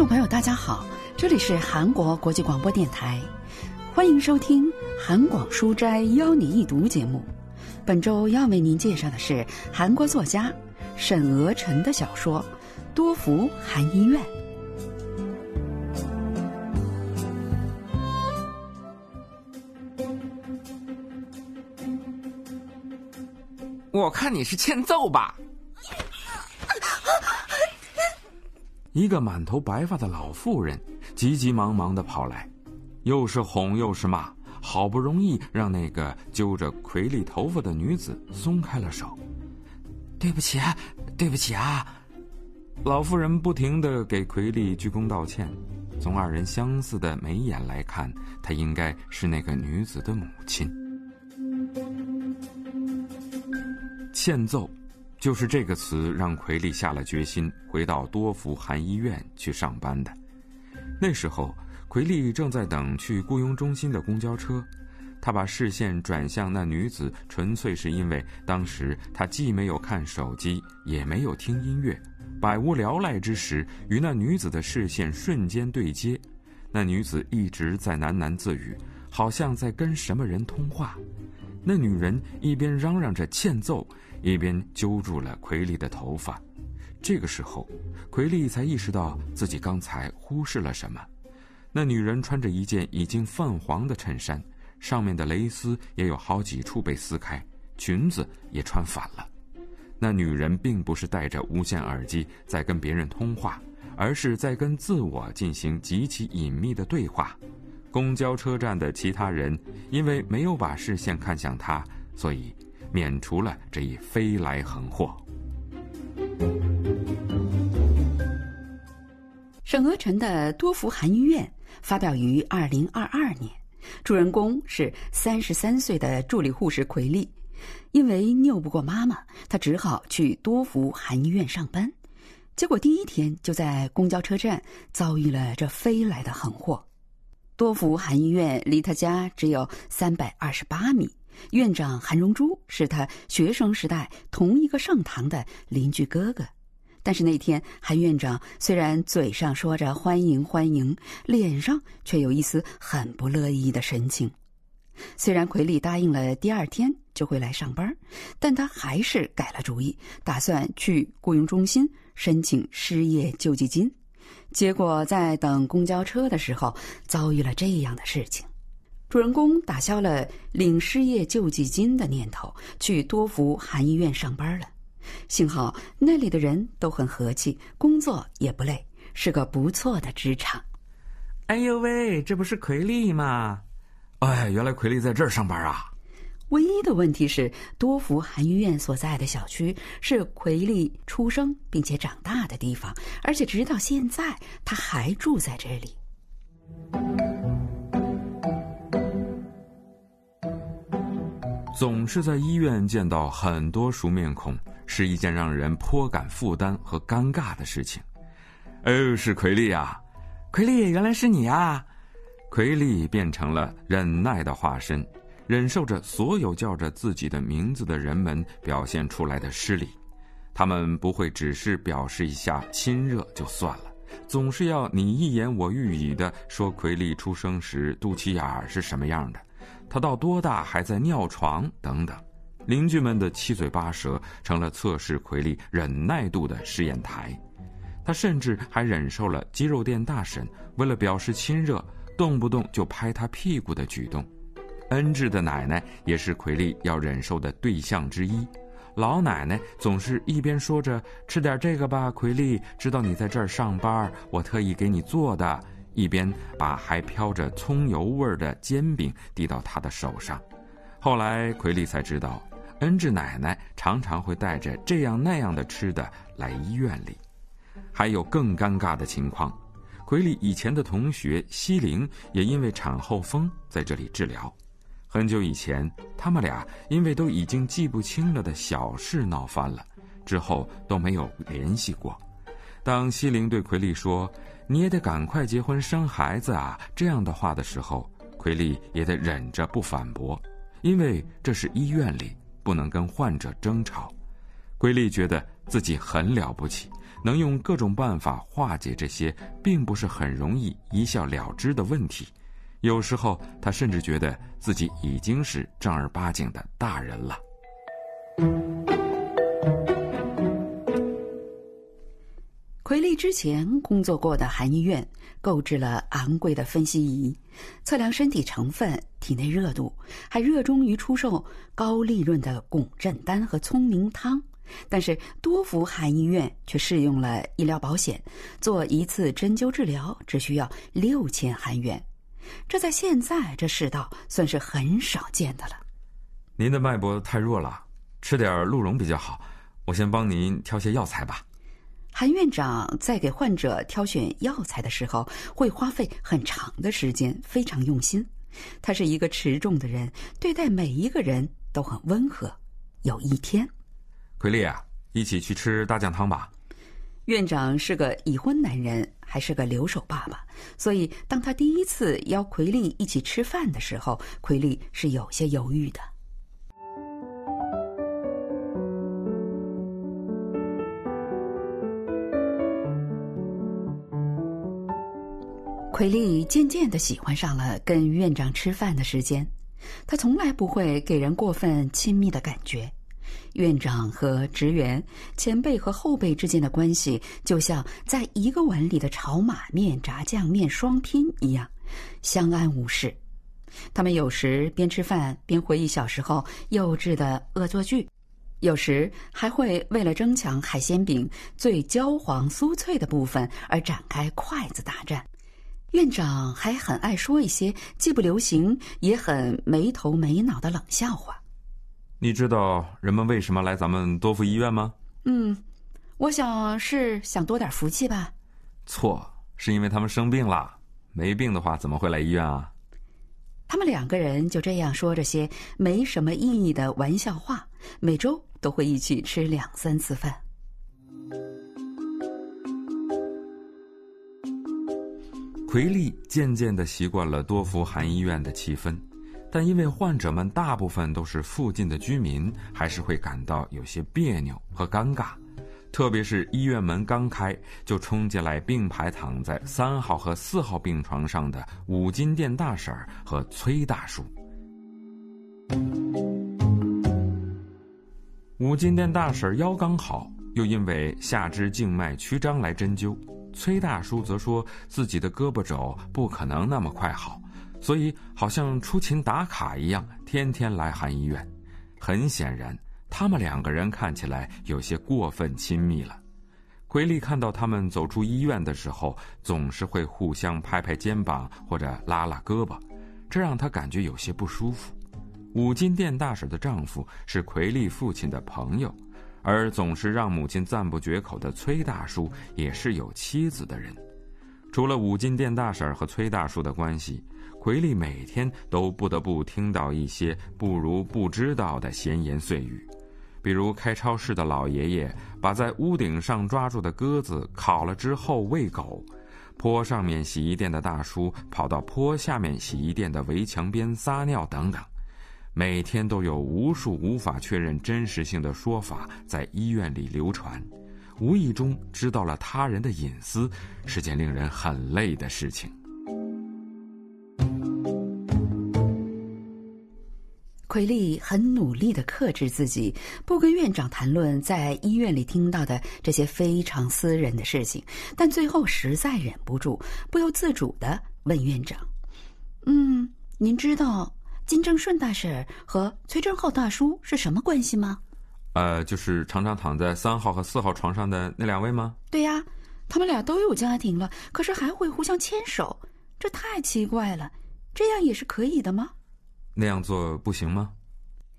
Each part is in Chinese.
众朋友，大家好，这里是韩国国际广播电台，欢迎收听《韩广书斋邀你一读》节目。本周要为您介绍的是韩国作家沈娥辰的小说《多福韩医院》。我看你是欠揍吧。一个满头白发的老妇人急急忙忙的跑来，又是哄又是骂，好不容易让那个揪着奎丽头发的女子松开了手。对不起，啊对不起啊！老妇人不停的给奎丽鞠躬道歉。从二人相似的眉眼来看，她应该是那个女子的母亲。欠揍。就是这个词让奎利下了决心回到多福韩医院去上班的。那时候，奎利正在等去雇佣中心的公交车。他把视线转向那女子，纯粹是因为当时他既没有看手机，也没有听音乐，百无聊赖之时，与那女子的视线瞬间对接。那女子一直在喃喃自语，好像在跟什么人通话。那女人一边嚷嚷着欠揍。一边揪住了奎利的头发，这个时候，奎利才意识到自己刚才忽视了什么。那女人穿着一件已经泛黄的衬衫，上面的蕾丝也有好几处被撕开，裙子也穿反了。那女人并不是戴着无线耳机在跟别人通话，而是在跟自我进行极其隐秘的对话。公交车站的其他人因为没有把视线看向她，所以。免除了这一飞来横祸。沈娥辰的多福韩医院发表于二零二二年，主人公是三十三岁的助理护士奎丽，因为拗不过妈妈，她只好去多福韩医院上班。结果第一天就在公交车站遭遇了这飞来的横祸。多福韩医院离他家只有三百二十八米。院长韩荣珠是他学生时代同一个上堂的邻居哥哥，但是那天韩院长虽然嘴上说着欢迎欢迎，脸上却有一丝很不乐意的神情。虽然奎丽答应了第二天就会来上班，但他还是改了主意，打算去雇佣中心申请失业救济金。结果在等公交车的时候，遭遇了这样的事情。主人公打消了领失业救济金的念头，去多福韩医院上班了。幸好那里的人都很和气，工作也不累，是个不错的职场。哎呦喂，这不是奎丽吗？哎，原来奎丽在这儿上班啊！唯一的问题是，多福韩医院所在的小区是奎丽出生并且长大的地方，而且直到现在他还住在这里。总是在医院见到很多熟面孔，是一件让人颇感负担和尴尬的事情。哦，是奎丽啊，奎丽，原来是你啊！奎丽变成了忍耐的化身，忍受着所有叫着自己的名字的人们表现出来的失礼。他们不会只是表示一下亲热就算了，总是要你一言我一语的说奎丽出生时肚脐眼儿是什么样的。他到多大还在尿床等等，邻居们的七嘴八舌成了测试奎利忍耐度的试验台。他甚至还忍受了鸡肉店大婶为了表示亲热，动不动就拍他屁股的举动。恩智的奶奶也是奎利要忍受的对象之一。老奶奶总是一边说着“吃点这个吧，奎利，知道你在这儿上班，我特意给你做的。”一边把还飘着葱油味儿的煎饼递到他的手上，后来奎利才知道，恩智奶奶常常会带着这样那样的吃的来医院里。还有更尴尬的情况，奎利以前的同学西玲也因为产后风在这里治疗。很久以前，他们俩因为都已经记不清了的小事闹翻了，之后都没有联系过。当西玲对奎利说，你也得赶快结婚生孩子啊！这样的话的时候，奎利也得忍着不反驳，因为这是医院里，不能跟患者争吵。奎利觉得自己很了不起，能用各种办法化解这些并不是很容易一笑了之的问题。有时候，他甚至觉得自己已经是正儿八经的大人了。奎利之前工作过的韩医院购置了昂贵的分析仪，测量身体成分、体内热度，还热衷于出售高利润的汞振丹和聪明汤。但是多福韩医院却试用了医疗保险，做一次针灸治疗只需要六千韩元，这在现在这世道算是很少见的了。您的脉搏太弱了，吃点鹿茸比较好。我先帮您挑些药材吧。韩院长在给患者挑选药材的时候，会花费很长的时间，非常用心。他是一个持重的人，对待每一个人都很温和。有一天，奎丽啊，一起去吃大酱汤吧。院长是个已婚男人，还是个留守爸爸，所以当他第一次邀奎丽一起吃饭的时候，奎丽是有些犹豫的。奎利渐渐的喜欢上了跟院长吃饭的时间，他从来不会给人过分亲密的感觉。院长和职员、前辈和后辈之间的关系，就像在一个碗里的炒马面、炸酱面双拼一样，相安无事。他们有时边吃饭边回忆小时候幼稚的恶作剧，有时还会为了争抢海鲜饼最焦黄酥脆的部分而展开筷子大战。院长还很爱说一些既不流行也很没头没脑的冷笑话。你知道人们为什么来咱们多福医院吗？嗯，我想是想多点福气吧。错，是因为他们生病了。没病的话，怎么会来医院啊？他们两个人就这样说着些没什么意义的玩笑话，每周都会一起吃两三次饭。奎利渐渐的习惯了多福韩医院的气氛，但因为患者们大部分都是附近的居民，还是会感到有些别扭和尴尬。特别是医院门刚开，就冲进来并排躺在三号和四号病床上的五金店大婶和崔大叔。五金店大婶腰刚好，又因为下肢静脉曲张来针灸。崔大叔则说自己的胳膊肘不可能那么快好，所以好像出勤打卡一样，天天来韩医院。很显然，他们两个人看起来有些过分亲密了。奎利看到他们走出医院的时候，总是会互相拍拍肩膀或者拉拉胳膊，这让他感觉有些不舒服。五金店大婶的丈夫是奎利父亲的朋友。而总是让母亲赞不绝口的崔大叔也是有妻子的人。除了五金店大婶和崔大叔的关系，奎利每天都不得不听到一些不如不知道的闲言碎语，比如开超市的老爷爷把在屋顶上抓住的鸽子烤了之后喂狗，坡上面洗衣店的大叔跑到坡下面洗衣店的围墙边撒尿等等。每天都有无数无法确认真实性的说法在医院里流传，无意中知道了他人的隐私，是件令人很累的事情。奎利很努力的克制自己，不跟院长谈论在医院里听到的这些非常私人的事情，但最后实在忍不住，不由自主的问院长：“嗯，您知道？”金正顺大婶和崔正浩大叔是什么关系吗？呃，就是常常躺在三号和四号床上的那两位吗？对呀，他们俩都有家庭了，可是还会互相牵手，这太奇怪了。这样也是可以的吗？那样做不行吗？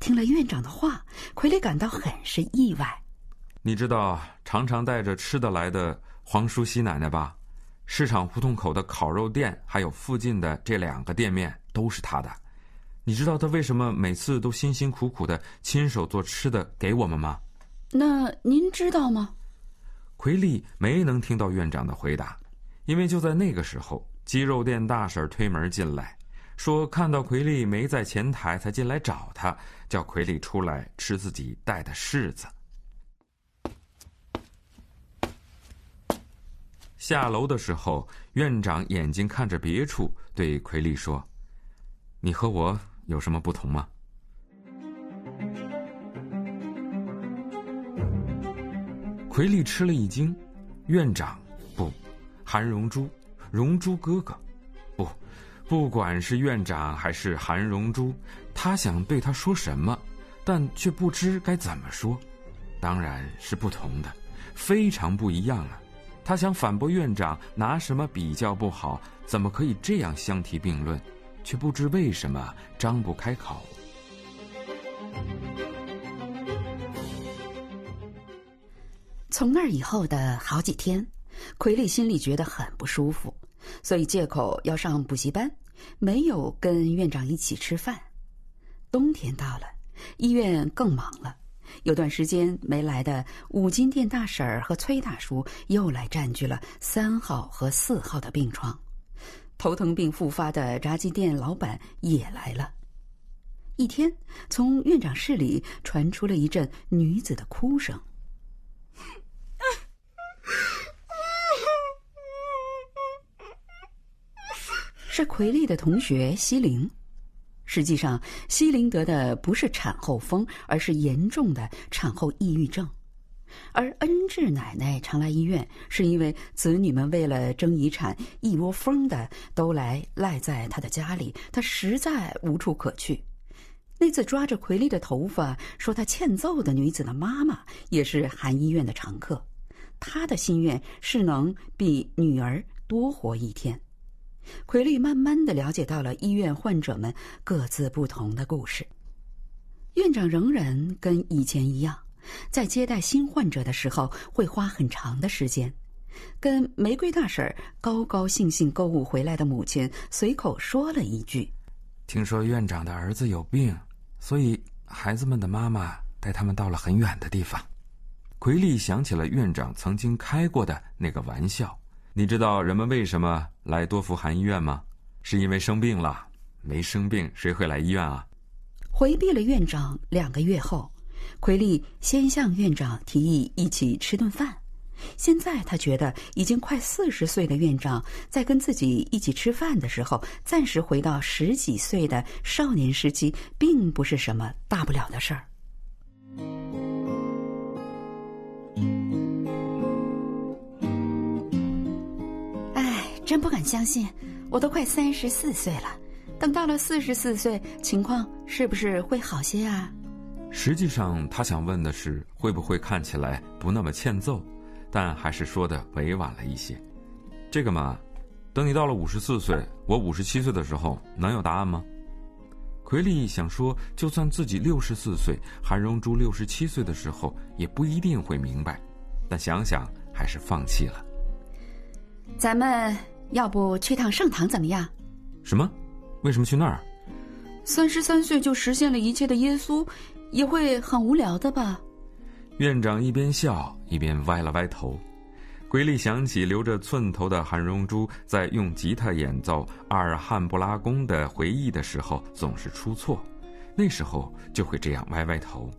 听了院长的话，傀儡感到很是意外。你知道常常带着吃的来的黄淑熙奶奶吧？市场胡同口的烤肉店，还有附近的这两个店面，都是她的。你知道他为什么每次都辛辛苦苦的亲手做吃的给我们吗？那您知道吗？奎利没能听到院长的回答，因为就在那个时候，鸡肉店大婶推门进来，说看到奎利没在前台，才进来找他，叫奎利出来吃自己带的柿子。下楼的时候，院长眼睛看着别处，对奎利说：“你和我有什么不同吗？”奎利吃了一惊，院长不，韩荣珠，荣珠哥哥，不，不管是院长还是韩荣珠，他想对他说什么，但却不知该怎么说，当然是不同的，非常不一样啊！他想反驳院长拿什么比较不好，怎么可以这样相提并论，却不知为什么张不开口。从那以后的好几天，奎利心里觉得很不舒服，所以借口要上补习班，没有跟院长一起吃饭。冬天到了，医院更忙了，有段时间没来的五金店大婶儿和崔大叔又来占据了三号和四号的病床，头疼病复发的炸鸡店老板也来了。一天，从院长室里传出了一阵女子的哭声。是奎利的同学西林。实际上，西林得的不是产后风，而是严重的产后抑郁症。而恩智奶奶常来医院，是因为子女们为了争遗产，一窝蜂的都来赖在他的家里，他实在无处可去。那次抓着奎丽的头发说她欠揍的女子的妈妈，也是韩医院的常客。他的心愿是能比女儿多活一天。奎丽慢慢的了解到了医院患者们各自不同的故事。院长仍然跟以前一样，在接待新患者的时候会花很长的时间，跟玫瑰大婶高高兴兴购物回来的母亲随口说了一句：“听说院长的儿子有病，所以孩子们的妈妈带他们到了很远的地方。”奎利想起了院长曾经开过的那个玩笑。你知道人们为什么来多福韩医院吗？是因为生病了。没生病谁会来医院啊？回避了院长两个月后，奎利先向院长提议一起吃顿饭。现在他觉得已经快四十岁的院长在跟自己一起吃饭的时候，暂时回到十几岁的少年时期，并不是什么大不了的事儿。真不敢相信，我都快三十四岁了，等到了四十四岁，情况是不是会好些啊？实际上，他想问的是会不会看起来不那么欠揍，但还是说的委婉了一些。这个嘛，等你到了五十四岁，我五十七岁的时候，能有答案吗？奎利想说，就算自己六十四岁，韩荣珠六十七岁的时候，也不一定会明白，但想想还是放弃了。咱们。要不去趟盛唐怎么样？什么？为什么去那儿？三十三岁就实现了一切的耶稣，也会很无聊的吧？院长一边笑一边歪了歪头。鬼里想起留着寸头的韩荣珠在用吉他演奏《阿尔汉布拉宫》的回忆的时候，总是出错，那时候就会这样歪歪头。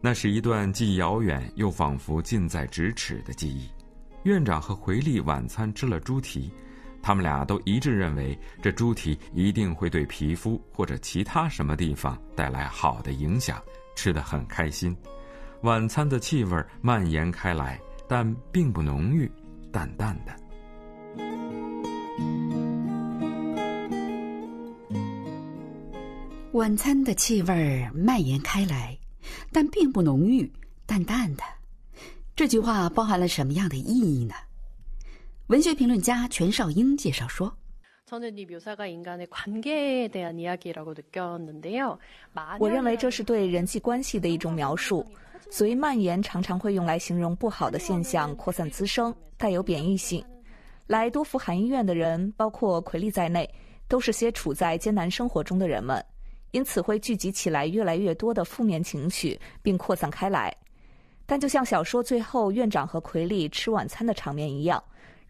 那是一段既遥远又仿佛近在咫尺的记忆。院长和回力晚餐吃了猪蹄。他们俩都一致认为，这猪蹄一定会对皮肤或者其他什么地方带来好的影响，吃得很开心。晚餐的气味蔓延开来，但并不浓郁，淡淡的。晚餐的气味蔓延开来，但并不浓郁，淡淡的。这句话包含了什么样的意义呢？文学评论家全少英介绍说：“我认为这是对人际关系的一种描述。所谓蔓延，常常会用来形容不好的现象扩散滋生，带有贬义性。来多福韩医院的人，包括奎利在内，都是些处在艰难生活中的人们，因此会聚集起来越来越多的负面情绪，并扩散开来。但就像小说最后院长和奎利吃晚餐的场面一样。”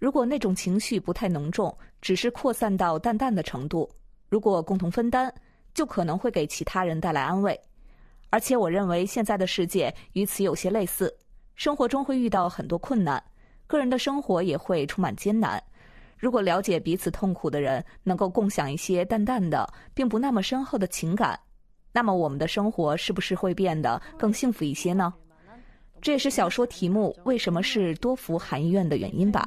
如果那种情绪不太浓重，只是扩散到淡淡的程度，如果共同分担，就可能会给其他人带来安慰。而且，我认为现在的世界与此有些类似，生活中会遇到很多困难，个人的生活也会充满艰难。如果了解彼此痛苦的人能够共享一些淡淡的，并不那么深厚的情感，那么我们的生活是不是会变得更幸福一些呢？这也是小说题目为什么是多福含医院的原因吧。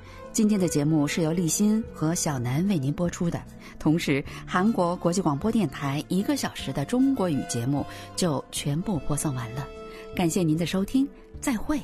今天的节目是由立新和小南为您播出的，同时韩国国际广播电台一个小时的中国语节目就全部播送完了。感谢您的收听，再会。